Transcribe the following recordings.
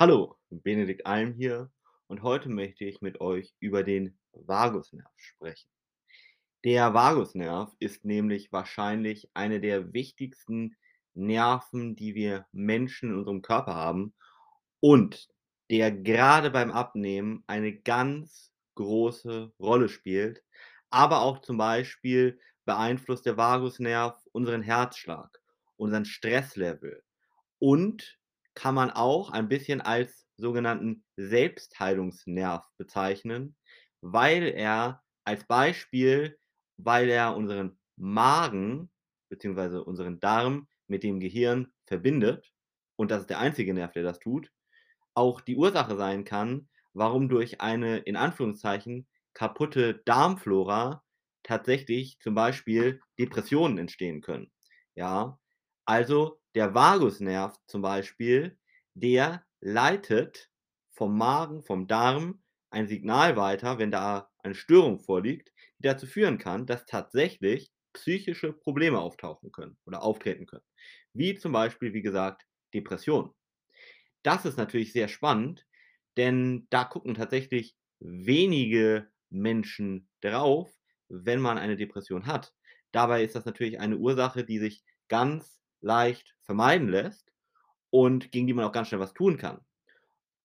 Hallo, Benedikt Alm hier und heute möchte ich mit euch über den Vagusnerv sprechen. Der Vagusnerv ist nämlich wahrscheinlich eine der wichtigsten Nerven, die wir Menschen in unserem Körper haben und der gerade beim Abnehmen eine ganz große Rolle spielt, aber auch zum Beispiel beeinflusst der Vagusnerv unseren Herzschlag, unseren Stresslevel und kann man auch ein bisschen als sogenannten Selbstheilungsnerv bezeichnen, weil er als Beispiel weil er unseren Magen beziehungsweise unseren Darm mit dem Gehirn verbindet und das ist der einzige Nerv, der das tut, auch die Ursache sein kann, warum durch eine in Anführungszeichen kaputte Darmflora tatsächlich zum Beispiel Depressionen entstehen können. Ja, also der Vagusnerv zum Beispiel, der leitet vom Magen, vom Darm ein Signal weiter, wenn da eine Störung vorliegt, die dazu führen kann, dass tatsächlich psychische Probleme auftauchen können oder auftreten können. Wie zum Beispiel, wie gesagt, Depressionen. Das ist natürlich sehr spannend, denn da gucken tatsächlich wenige Menschen drauf, wenn man eine Depression hat. Dabei ist das natürlich eine Ursache, die sich ganz leicht vermeiden lässt und gegen die man auch ganz schnell was tun kann.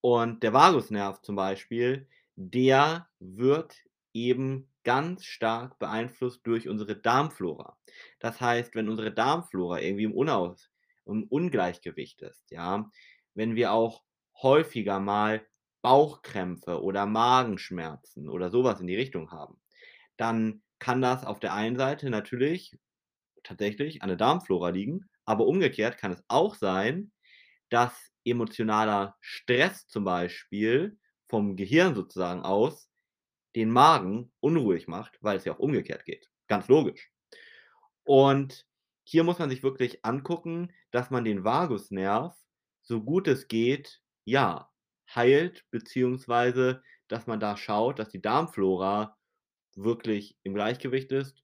Und der Vagusnerv zum Beispiel, der wird eben ganz stark beeinflusst durch unsere Darmflora. Das heißt, wenn unsere Darmflora irgendwie im Unaus im Ungleichgewicht ist, ja, wenn wir auch häufiger mal Bauchkrämpfe oder Magenschmerzen oder sowas in die Richtung haben, dann kann das auf der einen Seite natürlich tatsächlich an der Darmflora liegen, aber umgekehrt kann es auch sein, dass emotionaler Stress zum Beispiel vom Gehirn sozusagen aus den Magen unruhig macht, weil es ja auch umgekehrt geht. Ganz logisch. Und hier muss man sich wirklich angucken, dass man den Vagusnerv, so gut es geht, ja, heilt, beziehungsweise dass man da schaut, dass die Darmflora wirklich im Gleichgewicht ist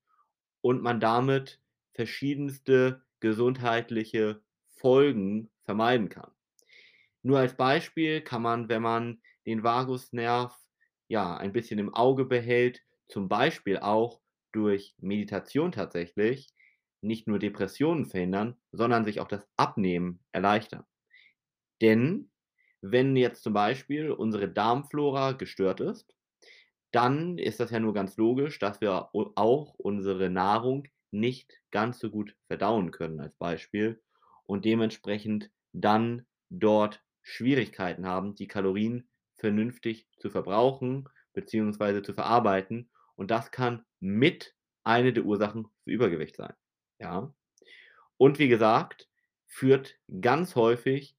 und man damit verschiedenste gesundheitliche Folgen vermeiden kann. Nur als Beispiel kann man, wenn man den Vagusnerv ja ein bisschen im Auge behält, zum Beispiel auch durch Meditation tatsächlich, nicht nur Depressionen verhindern, sondern sich auch das Abnehmen erleichtern. Denn wenn jetzt zum Beispiel unsere Darmflora gestört ist, dann ist das ja nur ganz logisch, dass wir auch unsere Nahrung nicht ganz so gut verdauen können als Beispiel und dementsprechend dann dort Schwierigkeiten haben, die Kalorien vernünftig zu verbrauchen bzw. zu verarbeiten und das kann mit eine der Ursachen für Übergewicht sein. Ja. Und wie gesagt, führt ganz häufig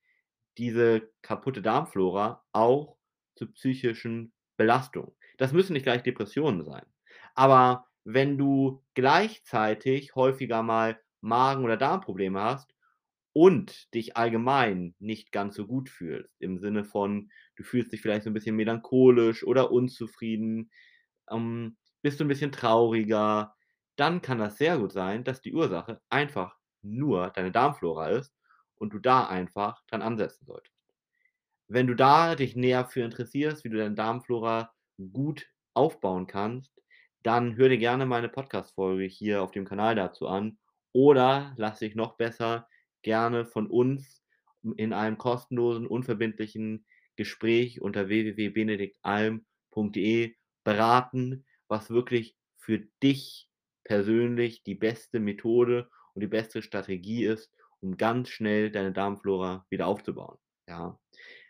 diese kaputte Darmflora auch zu psychischen Belastungen. Das müssen nicht gleich Depressionen sein. Aber wenn du gleichzeitig häufiger mal Magen- oder Darmprobleme hast und dich allgemein nicht ganz so gut fühlst, im Sinne von, du fühlst dich vielleicht so ein bisschen melancholisch oder unzufrieden, ähm, bist du ein bisschen trauriger, dann kann das sehr gut sein, dass die Ursache einfach nur deine Darmflora ist und du da einfach dran ansetzen solltest. Wenn du da dich näher für interessierst, wie du deine Darmflora gut aufbauen kannst, dann hör dir gerne meine Podcast-Folge hier auf dem Kanal dazu an oder lass dich noch besser gerne von uns in einem kostenlosen, unverbindlichen Gespräch unter www.benediktalm.de beraten, was wirklich für dich persönlich die beste Methode und die beste Strategie ist, um ganz schnell deine Darmflora wieder aufzubauen. Ja.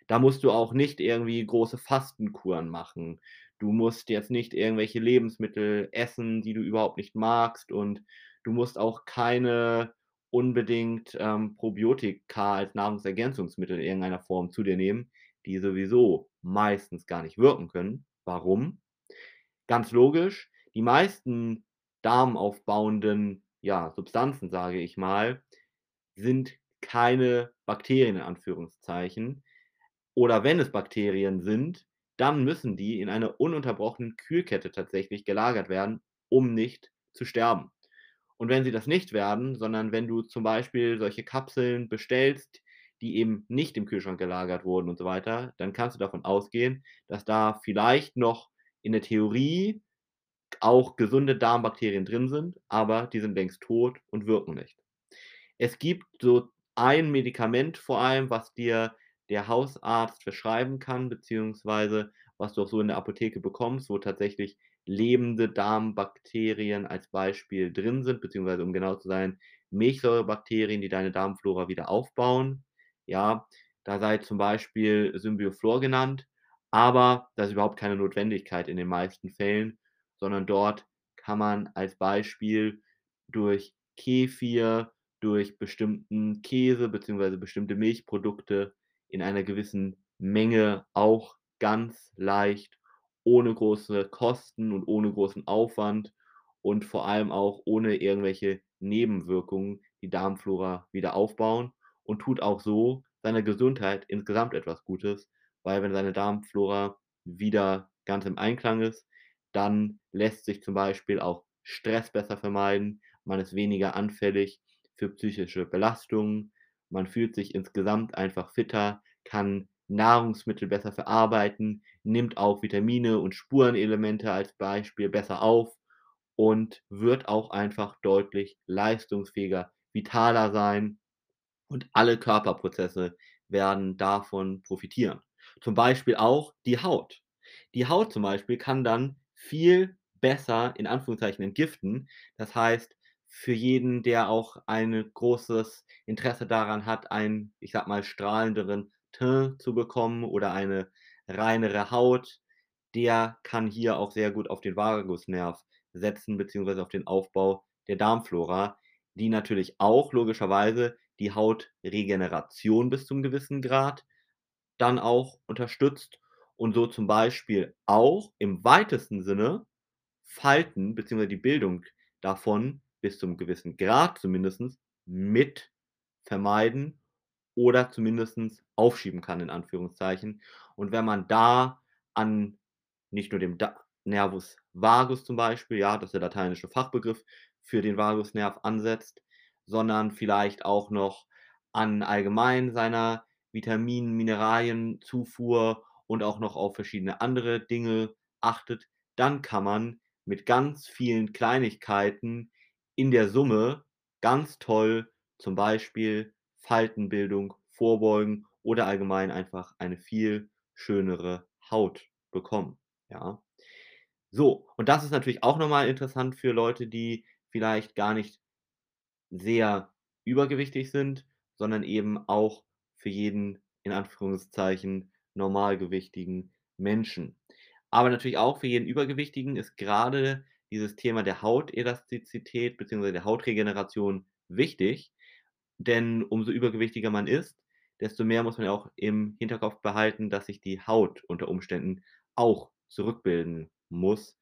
Da musst du auch nicht irgendwie große Fastenkuren machen. Du musst jetzt nicht irgendwelche Lebensmittel essen, die du überhaupt nicht magst und du musst auch keine unbedingt ähm, Probiotika als Nahrungsergänzungsmittel in irgendeiner Form zu dir nehmen, die sowieso meistens gar nicht wirken können. Warum? Ganz logisch, die meisten darmaufbauenden ja, Substanzen, sage ich mal, sind keine Bakterien in Anführungszeichen. Oder wenn es Bakterien sind, dann müssen die in einer ununterbrochenen Kühlkette tatsächlich gelagert werden, um nicht zu sterben. Und wenn sie das nicht werden, sondern wenn du zum Beispiel solche Kapseln bestellst, die eben nicht im Kühlschrank gelagert wurden und so weiter, dann kannst du davon ausgehen, dass da vielleicht noch in der Theorie auch gesunde Darmbakterien drin sind, aber die sind längst tot und wirken nicht. Es gibt so ein Medikament vor allem, was dir der Hausarzt verschreiben kann, beziehungsweise was du auch so in der Apotheke bekommst, wo tatsächlich lebende Darmbakterien als Beispiel drin sind, beziehungsweise um genau zu sein, Milchsäurebakterien, die deine Darmflora wieder aufbauen. Ja, da sei zum Beispiel Symbioflor genannt, aber das ist überhaupt keine Notwendigkeit in den meisten Fällen, sondern dort kann man als Beispiel durch Kefir, durch bestimmten Käse beziehungsweise bestimmte Milchprodukte in einer gewissen Menge auch ganz leicht, ohne große Kosten und ohne großen Aufwand und vor allem auch ohne irgendwelche Nebenwirkungen die Darmflora wieder aufbauen und tut auch so seiner Gesundheit insgesamt etwas Gutes, weil wenn seine Darmflora wieder ganz im Einklang ist, dann lässt sich zum Beispiel auch Stress besser vermeiden, man ist weniger anfällig für psychische Belastungen, man fühlt sich insgesamt einfach fitter, kann Nahrungsmittel besser verarbeiten, nimmt auch Vitamine und Spurenelemente als Beispiel besser auf und wird auch einfach deutlich leistungsfähiger, vitaler sein und alle Körperprozesse werden davon profitieren. Zum Beispiel auch die Haut. Die Haut zum Beispiel kann dann viel besser in Anführungszeichen entgiften. Das heißt, für jeden, der auch ein großes Interesse daran hat, einen, ich sag mal, strahlenderen Teint zu bekommen oder eine reinere Haut, der kann hier auch sehr gut auf den Vagusnerv setzen, beziehungsweise auf den Aufbau der Darmflora, die natürlich auch logischerweise die Hautregeneration bis zum gewissen Grad dann auch unterstützt und so zum Beispiel auch im weitesten Sinne Falten beziehungsweise die Bildung davon bis zum gewissen Grad zumindest mit vermeiden oder zumindest aufschieben kann in Anführungszeichen. Und wenn man da an nicht nur dem Nervus vagus zum Beispiel, ja, das ist der lateinische Fachbegriff für den Vagusnerv ansetzt, sondern vielleicht auch noch an allgemein seiner Vitamin Mineralienzufuhr und auch noch auf verschiedene andere Dinge achtet, dann kann man mit ganz vielen Kleinigkeiten in der Summe ganz toll zum Beispiel Faltenbildung vorbeugen oder allgemein einfach eine viel schönere Haut bekommen, ja. So, und das ist natürlich auch noch mal interessant für Leute, die vielleicht gar nicht sehr übergewichtig sind, sondern eben auch für jeden in Anführungszeichen normalgewichtigen Menschen. Aber natürlich auch für jeden Übergewichtigen ist gerade dieses Thema der Hautelastizität beziehungsweise der Hautregeneration wichtig, denn umso übergewichtiger man ist, desto mehr muss man auch im Hinterkopf behalten, dass sich die Haut unter Umständen auch zurückbilden muss.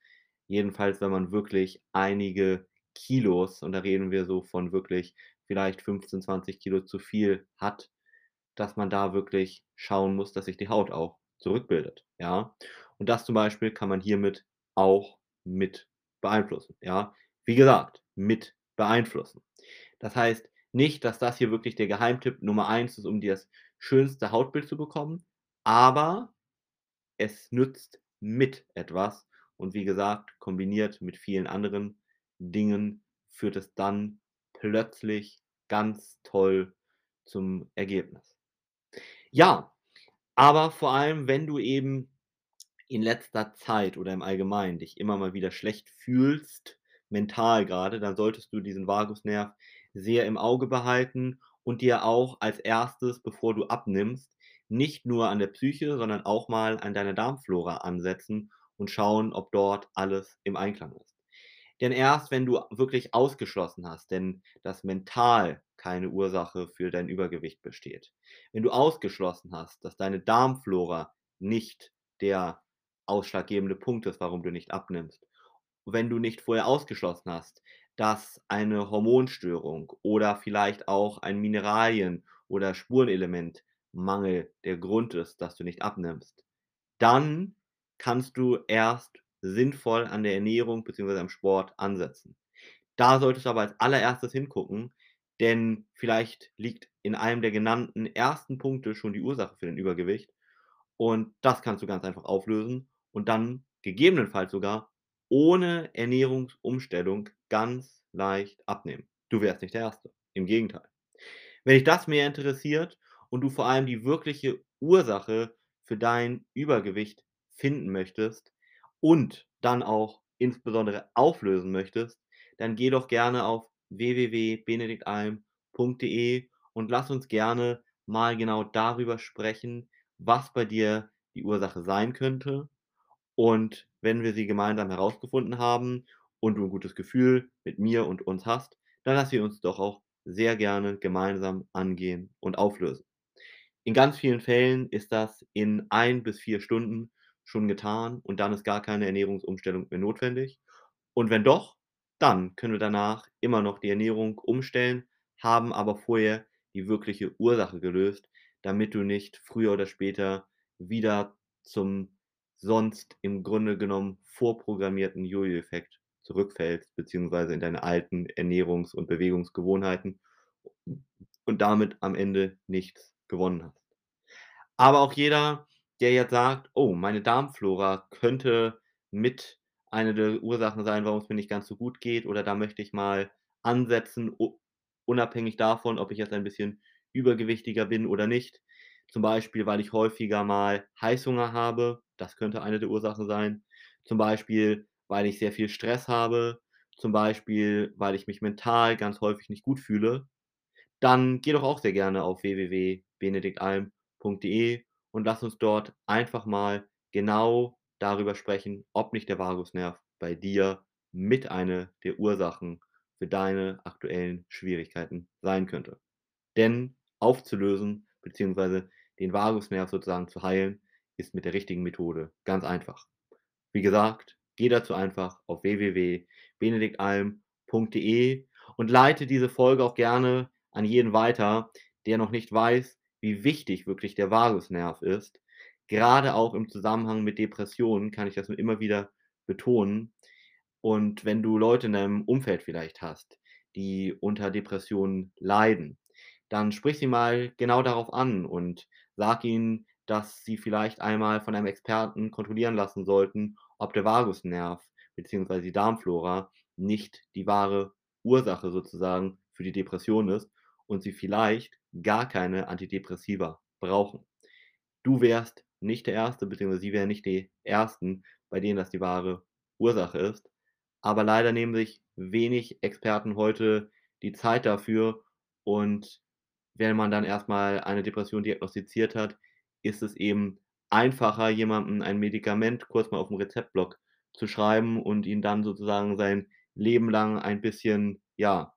Jedenfalls, wenn man wirklich einige Kilos, und da reden wir so von wirklich vielleicht 15, 20 Kilo zu viel hat, dass man da wirklich schauen muss, dass sich die Haut auch zurückbildet, ja. Und das zum Beispiel kann man hiermit auch mit beeinflussen, ja. Wie gesagt, mit beeinflussen. Das heißt nicht, dass das hier wirklich der Geheimtipp Nummer eins ist, um dir das schönste Hautbild zu bekommen, aber es nützt mit etwas und wie gesagt, kombiniert mit vielen anderen Dingen führt es dann plötzlich ganz toll zum Ergebnis. Ja, aber vor allem, wenn du eben in letzter Zeit oder im Allgemeinen dich immer mal wieder schlecht fühlst, mental gerade, dann solltest du diesen Vagusnerv sehr im Auge behalten und dir auch als erstes, bevor du abnimmst, nicht nur an der Psyche, sondern auch mal an deiner Darmflora ansetzen und schauen, ob dort alles im Einklang ist. Denn erst wenn du wirklich ausgeschlossen hast, denn das mental keine Ursache für dein Übergewicht besteht, wenn du ausgeschlossen hast, dass deine Darmflora nicht der ausschlaggebende Punkt ist, warum du nicht abnimmst, wenn du nicht vorher ausgeschlossen hast, dass eine Hormonstörung oder vielleicht auch ein Mineralien- oder Spurenelementmangel der Grund ist, dass du nicht abnimmst, dann kannst du erst sinnvoll an der Ernährung bzw. am Sport ansetzen. Da solltest du aber als allererstes hingucken, Denn vielleicht liegt in einem der genannten ersten Punkte schon die Ursache für dein Übergewicht und das kannst du ganz einfach auflösen und dann gegebenenfalls sogar ohne Ernährungsumstellung ganz leicht abnehmen. Du wärst nicht der Erste, im Gegenteil. Wenn dich das mehr interessiert und du vor allem die wirkliche Ursache für dein Übergewicht finden möchtest und dann auch insbesondere auflösen möchtest, dann geh doch gerne auf www.benediktalm.de und lass uns gerne mal genau darüber sprechen, was bei dir die Ursache sein könnte. Und wenn wir sie gemeinsam herausgefunden haben und du ein gutes Gefühl mit mir und uns hast, dann lass sie uns doch auch sehr gerne gemeinsam angehen und auflösen. In ganz vielen Fällen ist das in ein bis vier Stunden schon getan und dann ist gar keine Ernährungsumstellung mehr notwendig. Und wenn doch, dann können wir danach immer noch die Ernährung umstellen, haben aber vorher die wirkliche Ursache gelöst, damit du nicht früher oder später wieder zum sonst im Grunde genommen vorprogrammierten Jojo-Effekt zurückfällst, beziehungsweise in deine alten Ernährungs- und Bewegungsgewohnheiten und damit am Ende nichts gewonnen hast. Aber auch jeder, der jetzt sagt: „Oh, meine Darmflora könnte mit eine der Ursachen sein, warum es mir nicht ganz so gut geht oder da möchte ich mal ansetzen, unabhängig davon, ob ich jetzt ein bisschen übergewichtiger bin oder nicht. Zum Beispiel, weil ich häufiger mal Heißhunger habe, das könnte eine der Ursachen sein. Zum Beispiel, weil ich sehr viel Stress habe, zum Beispiel, weil ich mich mental ganz häufig nicht gut fühle, dann geh doch auch sehr gerne auf www.benediktalm.de und lass uns dort einfach mal genau darüber sprechen, ob nicht der Vagusnerv bei dir mit einer der Ursachen für deine aktuellen Schwierigkeiten sein könnte. Denn aufzulösen bzw. den Vagusnerv sozusagen zu heilen, ist mit der richtigen Methode ganz einfach. Wie gesagt, geh dazu einfach auf www.benediktalm.de und leite diese Folge auch gerne an jeden weiter, der noch nicht weiß, wie wichtig wirklich der Vagusnerv ist. Gerade auch im Zusammenhang mit Depressionen kann ich das nur immer wieder betonen. Und wenn du Leute in deinem Umfeld vielleicht hast, die unter Depressionen leiden, dann sprich sie mal genau darauf an und sag ihnen, dass sie vielleicht einmal von einem Experten kontrollieren lassen sollten, ob der Vagusnerv bzw. die Darmflora nicht die wahre Ursache sozusagen für die Depression ist und sie vielleicht gar keine Antidepressiva brauchen. Du wärst nicht der Erste, bzw. sie wären nicht die Ersten, bei denen das die wahre Ursache ist. Aber leider nehmen sich wenig Experten heute die Zeit dafür und wenn man dann erstmal eine Depression diagnostiziert hat, ist es eben einfacher, jemandem ein Medikament kurz mal auf dem Rezeptblock zu schreiben und ihn dann sozusagen sein Leben lang ein bisschen, ja,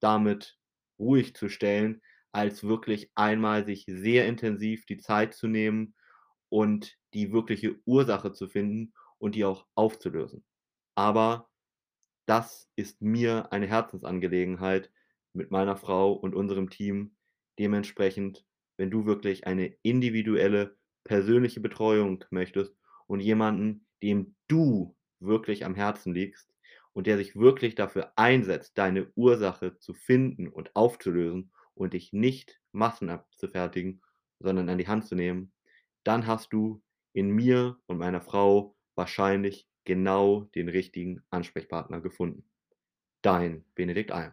damit ruhig zu stellen, als wirklich einmal sich sehr intensiv die Zeit zu nehmen und die wirkliche Ursache zu finden und die auch aufzulösen. Aber das ist mir eine Herzensangelegenheit mit meiner Frau und unserem Team. Dementsprechend, wenn du wirklich eine individuelle, persönliche Betreuung möchtest und jemanden, dem du wirklich am Herzen liegst und der sich wirklich dafür einsetzt, deine Ursache zu finden und aufzulösen und dich nicht massenabzufertigen, sondern an die Hand zu nehmen, dann hast du in mir und meiner Frau wahrscheinlich genau den richtigen Ansprechpartner gefunden. Dein Benedikt Alm.